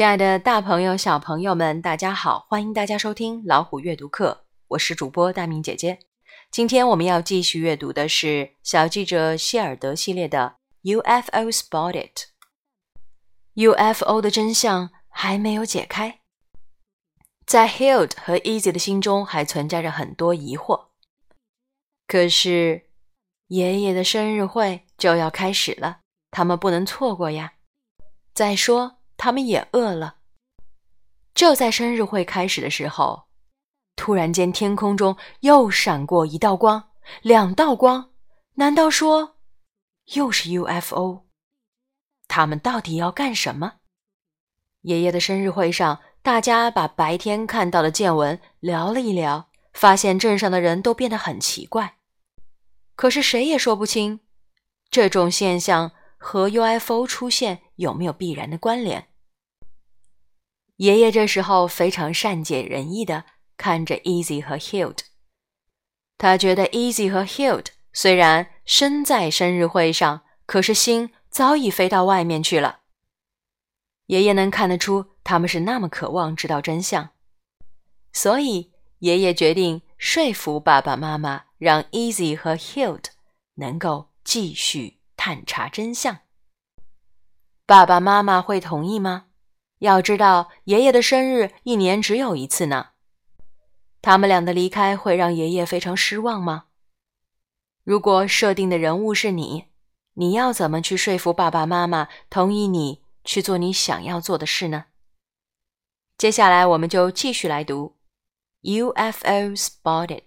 亲爱的大朋友、小朋友们，大家好！欢迎大家收听老虎阅读课，我是主播大明姐姐。今天我们要继续阅读的是小记者希尔德系列的《UFO Spotted》。UFO 的真相还没有解开，在 Hild 和 Easy 的心中还存在着很多疑惑。可是爷爷的生日会就要开始了，他们不能错过呀！再说。他们也饿了。就在生日会开始的时候，突然间天空中又闪过一道光，两道光，难道说又是 UFO？他们到底要干什么？爷爷的生日会上，大家把白天看到的见闻聊了一聊，发现镇上的人都变得很奇怪。可是谁也说不清这种现象和 UFO 出现有没有必然的关联。爷爷这时候非常善解人意的看着 Easy 和 Hild，他觉得 Easy 和 Hild 虽然身在生日会上，可是心早已飞到外面去了。爷爷能看得出他们是那么渴望知道真相，所以爷爷决定说服爸爸妈妈，让 Easy 和 Hild 能够继续探查真相。爸爸妈妈会同意吗？要知道，爷爷的生日一年只有一次呢。他们俩的离开会让爷爷非常失望吗？如果设定的人物是你，你要怎么去说服爸爸妈妈同意你去做你想要做的事呢？接下来，我们就继续来读《UFO Spotted》。